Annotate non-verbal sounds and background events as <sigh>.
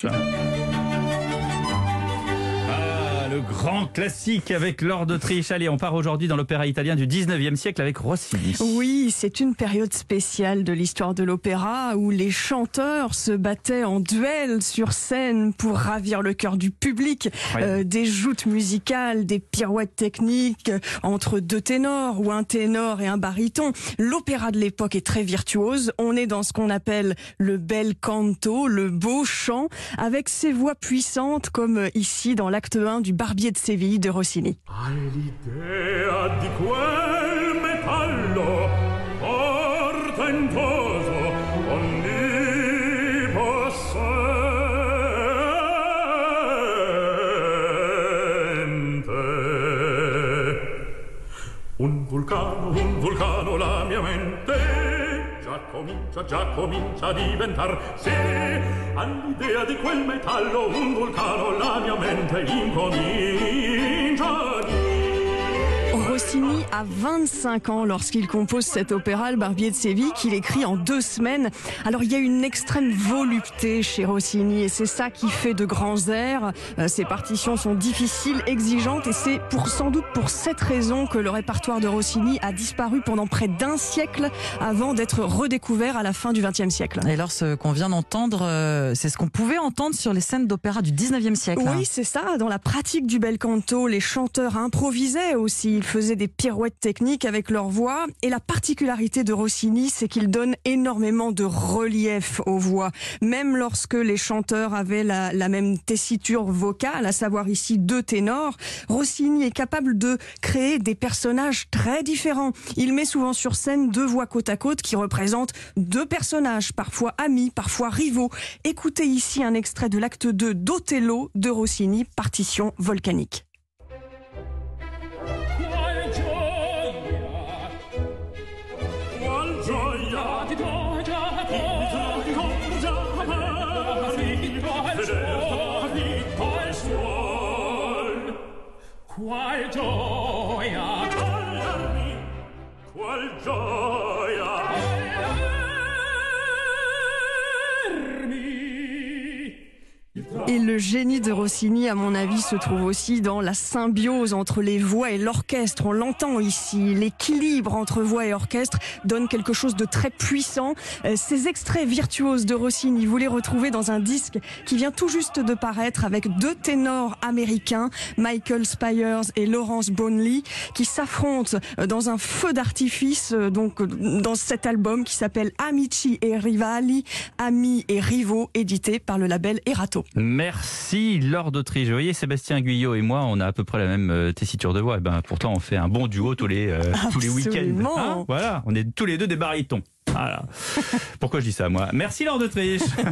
是啊 grand classique avec Laure d'Autriche. Allez, on part aujourd'hui dans l'opéra italien du 19e siècle avec Rossini. Oui, c'est une période spéciale de l'histoire de l'opéra où les chanteurs se battaient en duel sur scène pour ravir le cœur du public. Euh, des joutes musicales, des pirouettes techniques entre deux ténors ou un ténor et un baryton. L'opéra de l'époque est très virtuose. On est dans ce qu'on appelle le bel canto, le beau chant, avec ses voix puissantes comme ici dans l'acte 1 du Barbier de Séville de Rossini. Di quel metallo portentoso un vulcano, un vulcano la mia mente già comincia, già comincia a diventar. Sì all'idea di quel metallo un vulcano la mia mente incomincia Rossini a 25 ans lorsqu'il compose cet opéra, le Barbier de Séville, qu'il écrit en deux semaines. Alors il y a une extrême volupté chez Rossini et c'est ça qui fait de grands airs. Euh, Ses partitions sont difficiles, exigeantes et c'est pour sans doute pour cette raison que le répertoire de Rossini a disparu pendant près d'un siècle avant d'être redécouvert à la fin du XXe siècle. Et alors, ce qu'on vient d'entendre, euh, c'est ce qu'on pouvait entendre sur les scènes d'opéra du 19e siècle. hein. Oui, c'est ça. Dans la pratique du bel canto, les chanteurs improvisaient aussi. Ils faisaient des pirouettes techniques avec leur voix. Et la particularité de Rossini, c'est qu'il donne énormément de relief aux voix. Même lorsque les chanteurs avaient la, la même tessiture vocale, à savoir ici deux ténors, Rossini est capable de créer des personnages très différents. Il met souvent sur scène deux voix côte à côte qui représentent deux personnages, parfois amis, parfois rivaux. Écoutez ici un extrait de l'acte 2 d'Othello de Rossini, partition volcanique. Qual gioia? Qual gioia eh, Et le génie de Rossini, à mon avis, se trouve aussi dans la symbiose entre les voix et l'orchestre. On l'entend ici. L'équilibre entre voix et orchestre donne quelque chose de très puissant. Euh, Ces extraits virtuoses de Rossini, vous les retrouvez dans un disque qui vient tout juste de paraître avec deux ténors américains, Michael Spires et Lawrence Bonley, qui s'affrontent euh, dans un feu d'artifice, euh, donc dans cet album qui s'appelle Amici et Rivali, Amis et Rivaux, édité par le label Erato. Laure d'Autriche. Vous voyez, Sébastien Guyot et moi, on a à peu près la même euh, tessiture de voix. Et ben, pourtant, on fait un bon duo tous les, euh, tous les week-ends. Hein voilà, on est tous les deux des barytons. Voilà. <laughs> Pourquoi je dis ça, moi? Merci Laure d'Autriche. <laughs>